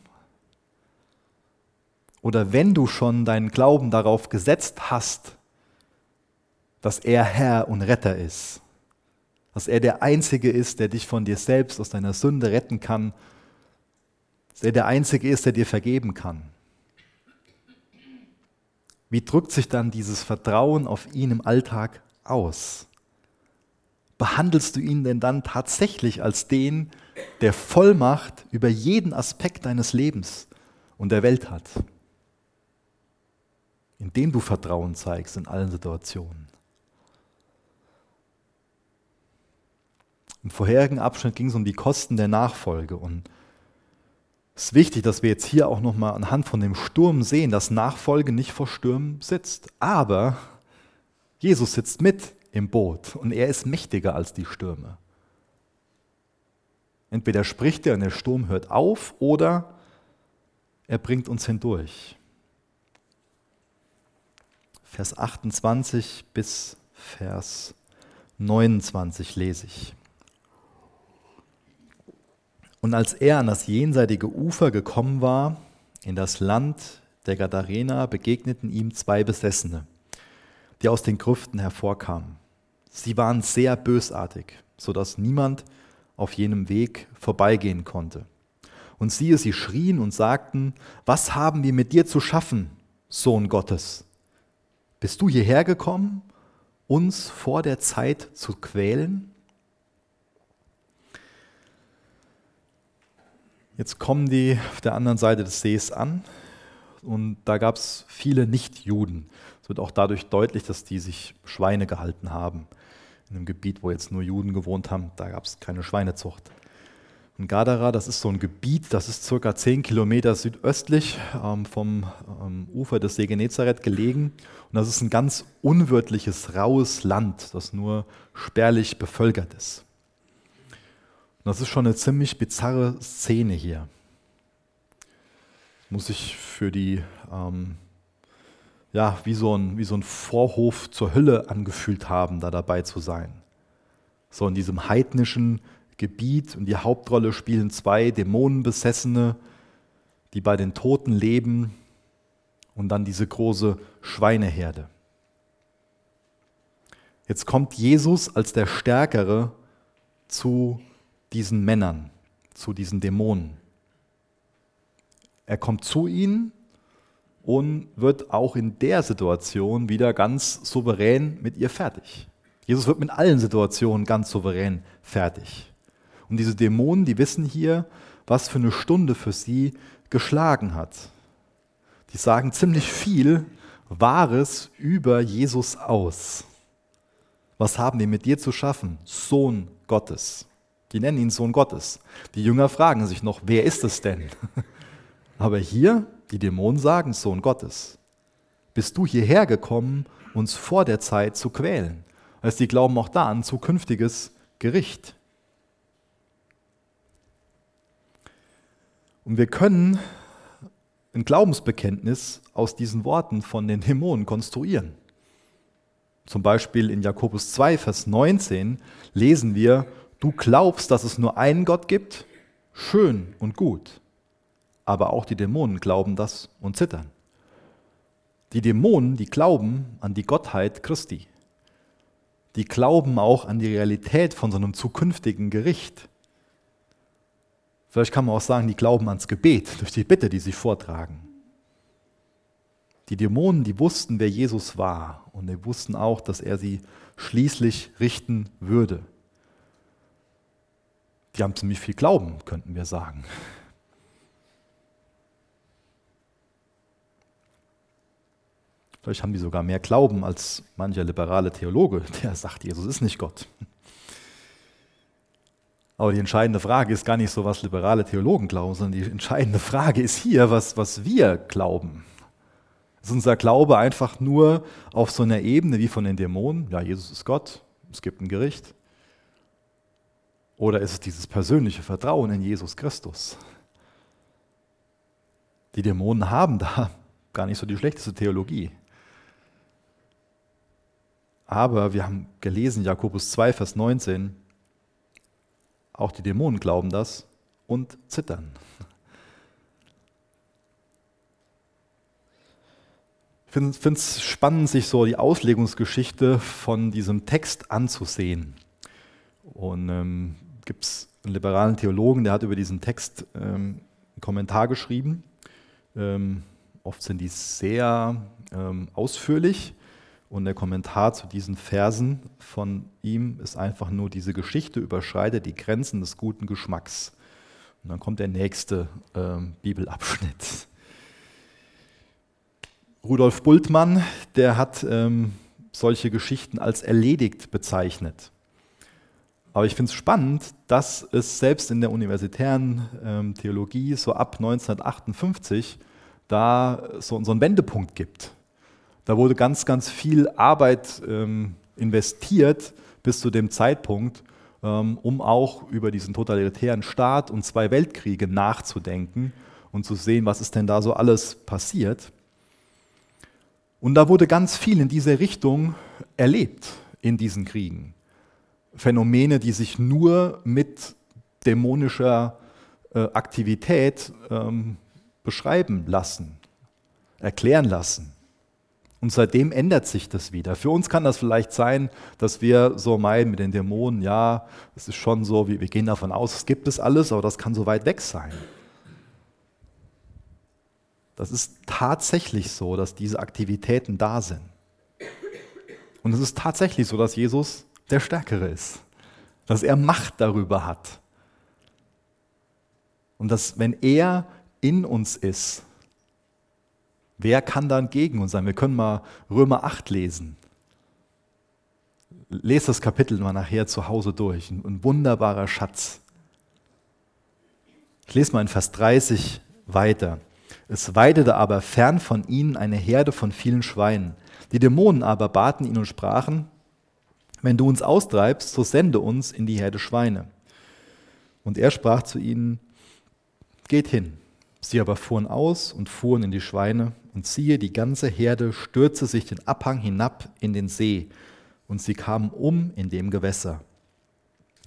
Oder wenn du schon deinen Glauben darauf gesetzt hast, dass er Herr und Retter ist, dass er der Einzige ist, der dich von dir selbst aus deiner Sünde retten kann, dass er der Einzige ist, der dir vergeben kann. Wie drückt sich dann dieses Vertrauen auf ihn im Alltag aus? Behandelst du ihn denn dann tatsächlich als den, der Vollmacht über jeden Aspekt deines Lebens und der Welt hat? Indem du Vertrauen zeigst in allen Situationen. Im vorherigen Abschnitt ging es um die Kosten der Nachfolge und es ist wichtig, dass wir jetzt hier auch nochmal anhand von dem Sturm sehen, dass Nachfolge nicht vor Stürmen sitzt. Aber Jesus sitzt mit im Boot und er ist mächtiger als die Stürme. Entweder spricht er und der Sturm hört auf oder er bringt uns hindurch. Vers 28 bis Vers 29 lese ich. Und als er an das jenseitige Ufer gekommen war, in das Land der Gadarena, begegneten ihm zwei Besessene, die aus den Grüften hervorkamen. Sie waren sehr bösartig, sodass niemand auf jenem Weg vorbeigehen konnte. Und siehe, sie schrien und sagten, was haben wir mit dir zu schaffen, Sohn Gottes? Bist du hierher gekommen, uns vor der Zeit zu quälen? Jetzt kommen die auf der anderen Seite des Sees an und da gab es viele Nichtjuden. Es wird auch dadurch deutlich, dass die sich Schweine gehalten haben. In einem Gebiet, wo jetzt nur Juden gewohnt haben, da gab es keine Schweinezucht. Und Gadara, das ist so ein Gebiet, das ist circa 10 Kilometer südöstlich ähm, vom ähm, Ufer des See Genezareth gelegen. Und das ist ein ganz unwirtliches, raues Land, das nur spärlich bevölkert ist. Und das ist schon eine ziemlich bizarre Szene hier. Muss ich für die, ähm, ja, wie so, ein, wie so ein Vorhof zur Hölle angefühlt haben, da dabei zu sein. So in diesem heidnischen Gebiet und die Hauptrolle spielen zwei Dämonenbesessene, die bei den Toten leben und dann diese große Schweineherde. Jetzt kommt Jesus als der Stärkere zu diesen Männern, zu diesen Dämonen. Er kommt zu ihnen und wird auch in der Situation wieder ganz souverän mit ihr fertig. Jesus wird mit allen Situationen ganz souverän fertig. Und diese Dämonen, die wissen hier, was für eine Stunde für sie geschlagen hat. Die sagen ziemlich viel Wahres über Jesus aus. Was haben wir mit dir zu schaffen? Sohn Gottes. Die nennen ihn Sohn Gottes. Die Jünger fragen sich noch, wer ist es denn? <laughs> Aber hier, die Dämonen sagen Sohn Gottes. Bist du hierher gekommen, uns vor der Zeit zu quälen? Also die glauben auch da an zukünftiges Gericht. Und wir können ein Glaubensbekenntnis aus diesen Worten von den Dämonen konstruieren. Zum Beispiel in Jakobus 2, Vers 19 lesen wir, du glaubst, dass es nur einen Gott gibt, schön und gut. Aber auch die Dämonen glauben das und zittern. Die Dämonen, die glauben an die Gottheit Christi. Die glauben auch an die Realität von so einem zukünftigen Gericht. Vielleicht kann man auch sagen, die glauben ans Gebet durch die Bitte, die sie vortragen. Die Dämonen, die wussten, wer Jesus war und die wussten auch, dass er sie schließlich richten würde. Die haben ziemlich viel Glauben, könnten wir sagen. Vielleicht haben die sogar mehr Glauben als mancher liberale Theologe, der sagt, Jesus ist nicht Gott. Aber die entscheidende Frage ist gar nicht so, was liberale Theologen glauben, sondern die entscheidende Frage ist hier, was, was wir glauben. Ist unser Glaube einfach nur auf so einer Ebene wie von den Dämonen? Ja, Jesus ist Gott, es gibt ein Gericht. Oder ist es dieses persönliche Vertrauen in Jesus Christus? Die Dämonen haben da gar nicht so die schlechteste Theologie. Aber wir haben gelesen, Jakobus 2, Vers 19, auch die Dämonen glauben das und zittern. Ich finde es spannend, sich so die Auslegungsgeschichte von diesem Text anzusehen. Und ähm, gibt es einen liberalen Theologen, der hat über diesen Text ähm, einen Kommentar geschrieben. Ähm, oft sind die sehr ähm, ausführlich und der Kommentar zu diesen Versen von ihm ist einfach nur, diese Geschichte überschreitet die Grenzen des guten Geschmacks. Und dann kommt der nächste äh, Bibelabschnitt. Rudolf Bultmann, der hat ähm, solche Geschichten als erledigt bezeichnet. Aber ich finde es spannend, dass es selbst in der universitären ähm, Theologie so ab 1958 da so, so einen Wendepunkt gibt da wurde ganz, ganz viel Arbeit ähm, investiert bis zu dem Zeitpunkt, ähm, um auch über diesen totalitären Staat und zwei Weltkriege nachzudenken und zu sehen, was ist denn da so alles passiert. Und da wurde ganz viel in diese Richtung erlebt in diesen Kriegen. Phänomene, die sich nur mit dämonischer äh, Aktivität ähm, beschreiben lassen, erklären lassen. Und seitdem ändert sich das wieder. Für uns kann das vielleicht sein, dass wir so meinen mit den Dämonen, ja, es ist schon so, wir, wir gehen davon aus, es gibt es alles, aber das kann so weit weg sein. Das ist tatsächlich so, dass diese Aktivitäten da sind. Und es ist tatsächlich so, dass Jesus der Stärkere ist, dass er Macht darüber hat. Und dass wenn er in uns ist, Wer kann dann gegen uns sein? Wir können mal Römer 8 lesen. Lest das Kapitel mal nachher zu Hause durch. Ein, wunderbarer Schatz. Ich lese mal in Vers 30 weiter. Es weidete aber fern von ihnen eine Herde von vielen Schweinen. Die Dämonen aber baten ihn und sprachen, wenn du uns austreibst, so sende uns in die Herde Schweine. Und er sprach zu ihnen, geht hin. Sie aber fuhren aus und fuhren in die Schweine, und siehe, die ganze Herde stürzte sich den Abhang hinab in den See, und sie kamen um in dem Gewässer.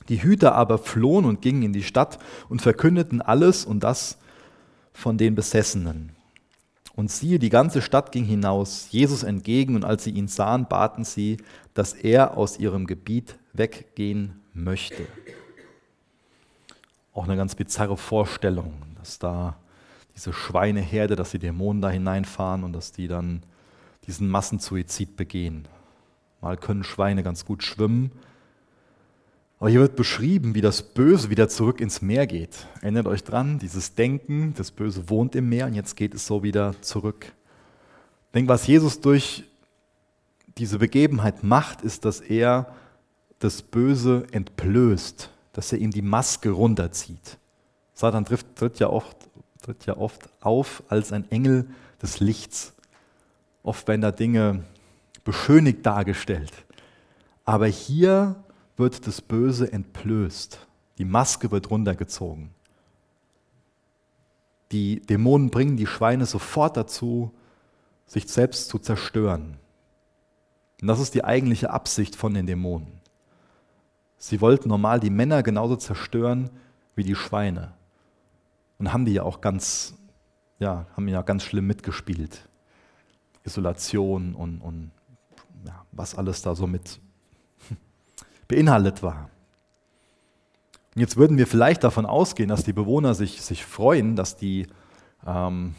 Die Hüter aber flohen und gingen in die Stadt und verkündeten alles und das von den Besessenen. Und siehe, die ganze Stadt ging hinaus, Jesus entgegen, und als sie ihn sahen, baten sie, dass er aus ihrem Gebiet weggehen möchte. Auch eine ganz bizarre Vorstellung, dass da diese Schweineherde, dass die Dämonen da hineinfahren und dass die dann diesen Massensuizid begehen. Mal können Schweine ganz gut schwimmen. Aber hier wird beschrieben, wie das Böse wieder zurück ins Meer geht. Erinnert euch dran, dieses Denken, das Böse wohnt im Meer und jetzt geht es so wieder zurück. Ich denke, was Jesus durch diese Begebenheit macht, ist, dass er das Böse entblößt, dass er ihm die Maske runterzieht. Satan tritt, tritt, ja oft, tritt ja oft auf als ein Engel des Lichts. Oft werden da Dinge beschönigt dargestellt. Aber hier wird das Böse entblößt. Die Maske wird runtergezogen. Die Dämonen bringen die Schweine sofort dazu, sich selbst zu zerstören. Und das ist die eigentliche Absicht von den Dämonen. Sie wollten normal die Männer genauso zerstören wie die Schweine. Und haben die ja auch ganz, ja, haben ja ganz schlimm mitgespielt. Isolation und, und ja, was alles da so mit <laughs> beinhaltet war. Und jetzt würden wir vielleicht davon ausgehen, dass die Bewohner sich, sich freuen, dass die ähm,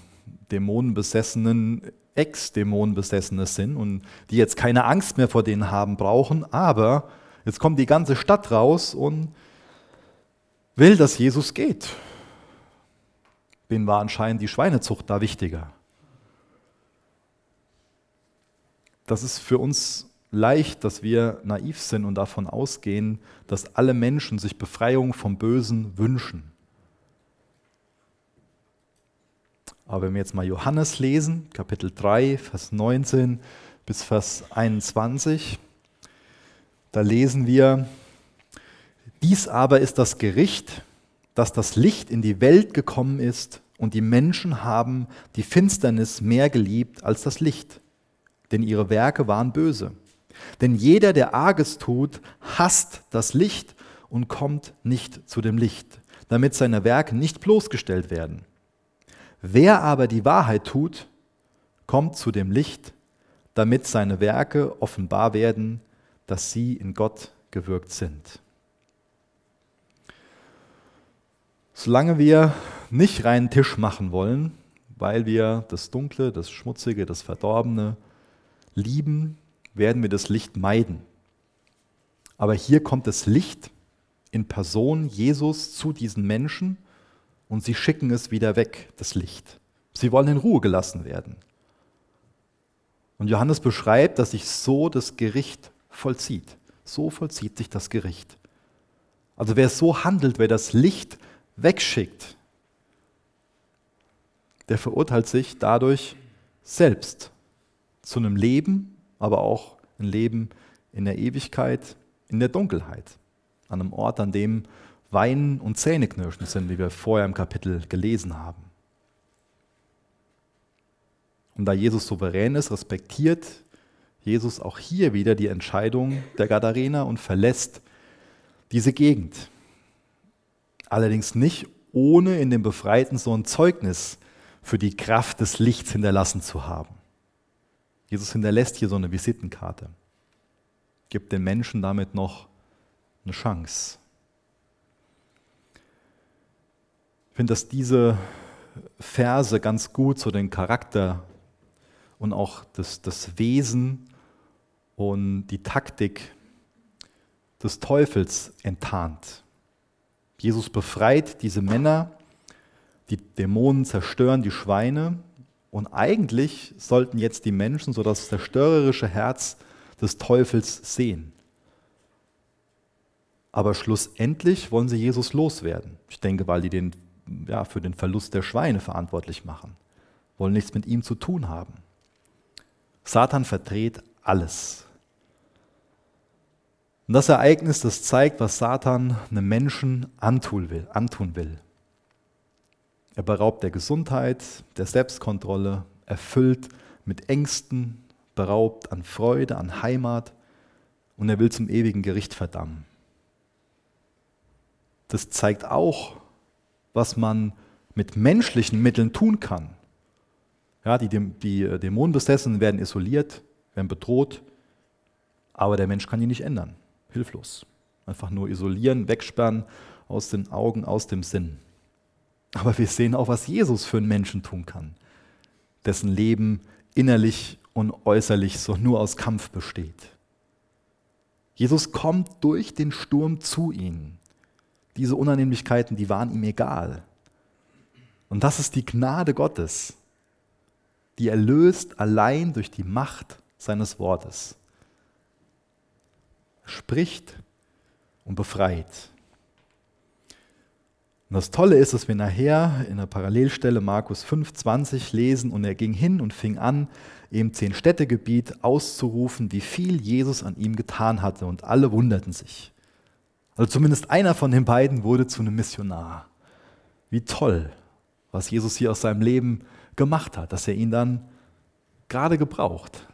Dämonenbesessenen Ex-Dämonenbesessene sind und die jetzt keine Angst mehr vor denen haben brauchen, aber jetzt kommt die ganze Stadt raus und will, dass Jesus geht. Denen war anscheinend die Schweinezucht da wichtiger. Das ist für uns leicht, dass wir naiv sind und davon ausgehen, dass alle Menschen sich Befreiung vom Bösen wünschen. Aber wenn wir jetzt mal Johannes lesen, Kapitel 3, Vers 19 bis Vers 21, da lesen wir, dies aber ist das Gericht, dass das Licht in die Welt gekommen ist und die Menschen haben die Finsternis mehr geliebt als das Licht, denn ihre Werke waren böse. Denn jeder, der Arges tut, hasst das Licht und kommt nicht zu dem Licht, damit seine Werke nicht bloßgestellt werden. Wer aber die Wahrheit tut, kommt zu dem Licht, damit seine Werke offenbar werden, dass sie in Gott gewirkt sind. Solange wir nicht reinen Tisch machen wollen, weil wir das Dunkle, das Schmutzige, das Verdorbene lieben, werden wir das Licht meiden. Aber hier kommt das Licht in Person Jesus zu diesen Menschen und sie schicken es wieder weg, das Licht. Sie wollen in Ruhe gelassen werden. Und Johannes beschreibt, dass sich so das Gericht vollzieht. So vollzieht sich das Gericht. Also wer so handelt, wer das Licht wegschickt, der verurteilt sich dadurch selbst zu einem Leben, aber auch ein Leben in der Ewigkeit, in der Dunkelheit, an einem Ort, an dem Weinen und Zähneknirschen sind, wie wir vorher im Kapitel gelesen haben. Und da Jesus souverän ist, respektiert Jesus auch hier wieder die Entscheidung der Gadarener und verlässt diese Gegend. Allerdings nicht ohne in dem befreiten Sohn Zeugnis für die Kraft des Lichts hinterlassen zu haben. Jesus hinterlässt hier so eine Visitenkarte, gibt den Menschen damit noch eine Chance. Ich finde, dass diese Verse ganz gut so den Charakter und auch das, das Wesen und die Taktik des Teufels enttarnt. Jesus befreit diese Männer, die Dämonen zerstören die Schweine und eigentlich sollten jetzt die Menschen so das zerstörerische Herz des Teufels sehen. Aber schlussendlich wollen sie Jesus loswerden. Ich denke, weil die den ja, für den Verlust der Schweine verantwortlich machen, wollen nichts mit ihm zu tun haben. Satan verdreht alles. Und das Ereignis, das zeigt, was Satan einem Menschen antun will. Er beraubt der Gesundheit, der Selbstkontrolle, erfüllt mit Ängsten, beraubt an Freude, an Heimat und er will zum ewigen Gericht verdammen. Das zeigt auch, was man mit menschlichen Mitteln tun kann. Ja, die, die äh, Dämonenbesessenen werden isoliert, werden bedroht, aber der Mensch kann die nicht ändern. Hilflos. Einfach nur isolieren, wegsperren, aus den Augen, aus dem Sinn. Aber wir sehen auch, was Jesus für einen Menschen tun kann, dessen Leben innerlich und äußerlich so nur aus Kampf besteht. Jesus kommt durch den Sturm zu ihnen. Diese Unannehmlichkeiten, die waren ihm egal. Und das ist die Gnade Gottes, die er löst allein durch die Macht seines Wortes. Spricht und befreit. Und das Tolle ist, dass wir nachher in der Parallelstelle Markus 5,20 lesen und er ging hin und fing an, im Zehn-Städte-Gebiet auszurufen, wie viel Jesus an ihm getan hatte und alle wunderten sich. Also zumindest einer von den beiden wurde zu einem Missionar. Wie toll, was Jesus hier aus seinem Leben gemacht hat, dass er ihn dann gerade gebraucht,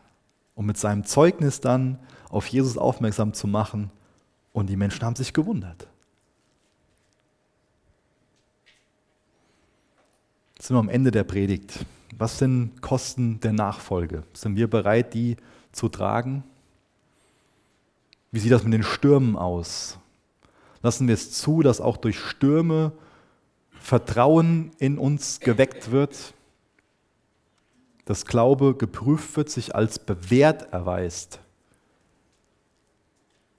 um mit seinem Zeugnis dann auf Jesus aufmerksam zu machen und die Menschen haben sich gewundert. Jetzt sind wir am Ende der Predigt. Was sind Kosten der Nachfolge? Sind wir bereit, die zu tragen? Wie sieht das mit den Stürmen aus? Lassen wir es zu, dass auch durch Stürme Vertrauen in uns geweckt wird, dass Glaube geprüft wird, sich als bewährt erweist,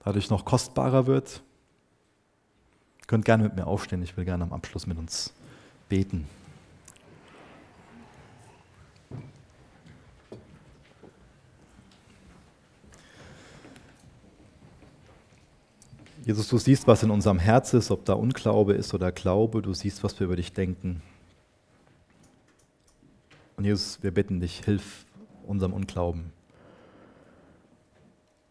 dadurch noch kostbarer wird? Ihr könnt gerne mit mir aufstehen, ich will gerne am Abschluss mit uns beten. Jesus, du siehst, was in unserem Herz ist, ob da Unglaube ist oder Glaube, du siehst, was wir über dich denken. Und Jesus, wir bitten dich, hilf unserem Unglauben.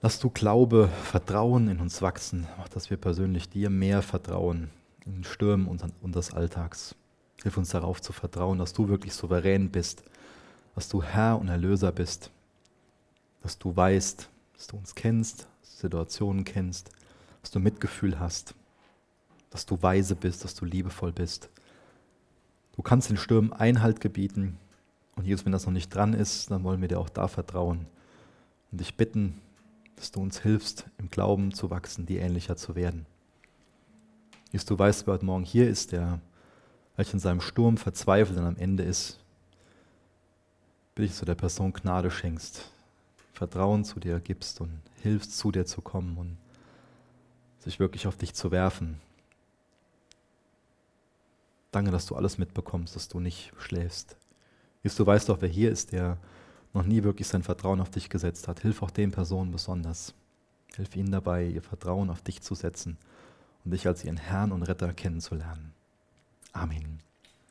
Lass du Glaube, Vertrauen in uns wachsen, mach, dass wir persönlich dir mehr vertrauen in den Stürmen unseres Alltags. Hilf uns darauf zu vertrauen, dass du wirklich souverän bist, dass du Herr und Erlöser bist, dass du weißt, dass du uns kennst, Situationen kennst dass du Mitgefühl hast, dass du weise bist, dass du liebevoll bist. Du kannst den Stürmen Einhalt gebieten. Und Jesus, wenn das noch nicht dran ist, dann wollen wir dir auch da vertrauen und dich bitten, dass du uns hilfst, im Glauben zu wachsen, dir ähnlicher zu werden. Jesus, du weißt, wer heute Morgen hier ist, der welcher in seinem Sturm verzweifelt und am Ende ist, bitte ich, dass du der Person Gnade schenkst, Vertrauen zu dir gibst und hilfst, zu dir zu kommen und sich wirklich auf dich zu werfen. Danke, dass du alles mitbekommst, dass du nicht schläfst. Jesus, du weißt doch, wer hier ist, der noch nie wirklich sein Vertrauen auf dich gesetzt hat. Hilf auch den Personen besonders. Hilf ihnen dabei, ihr Vertrauen auf dich zu setzen und dich als ihren Herrn und Retter kennenzulernen. Amen.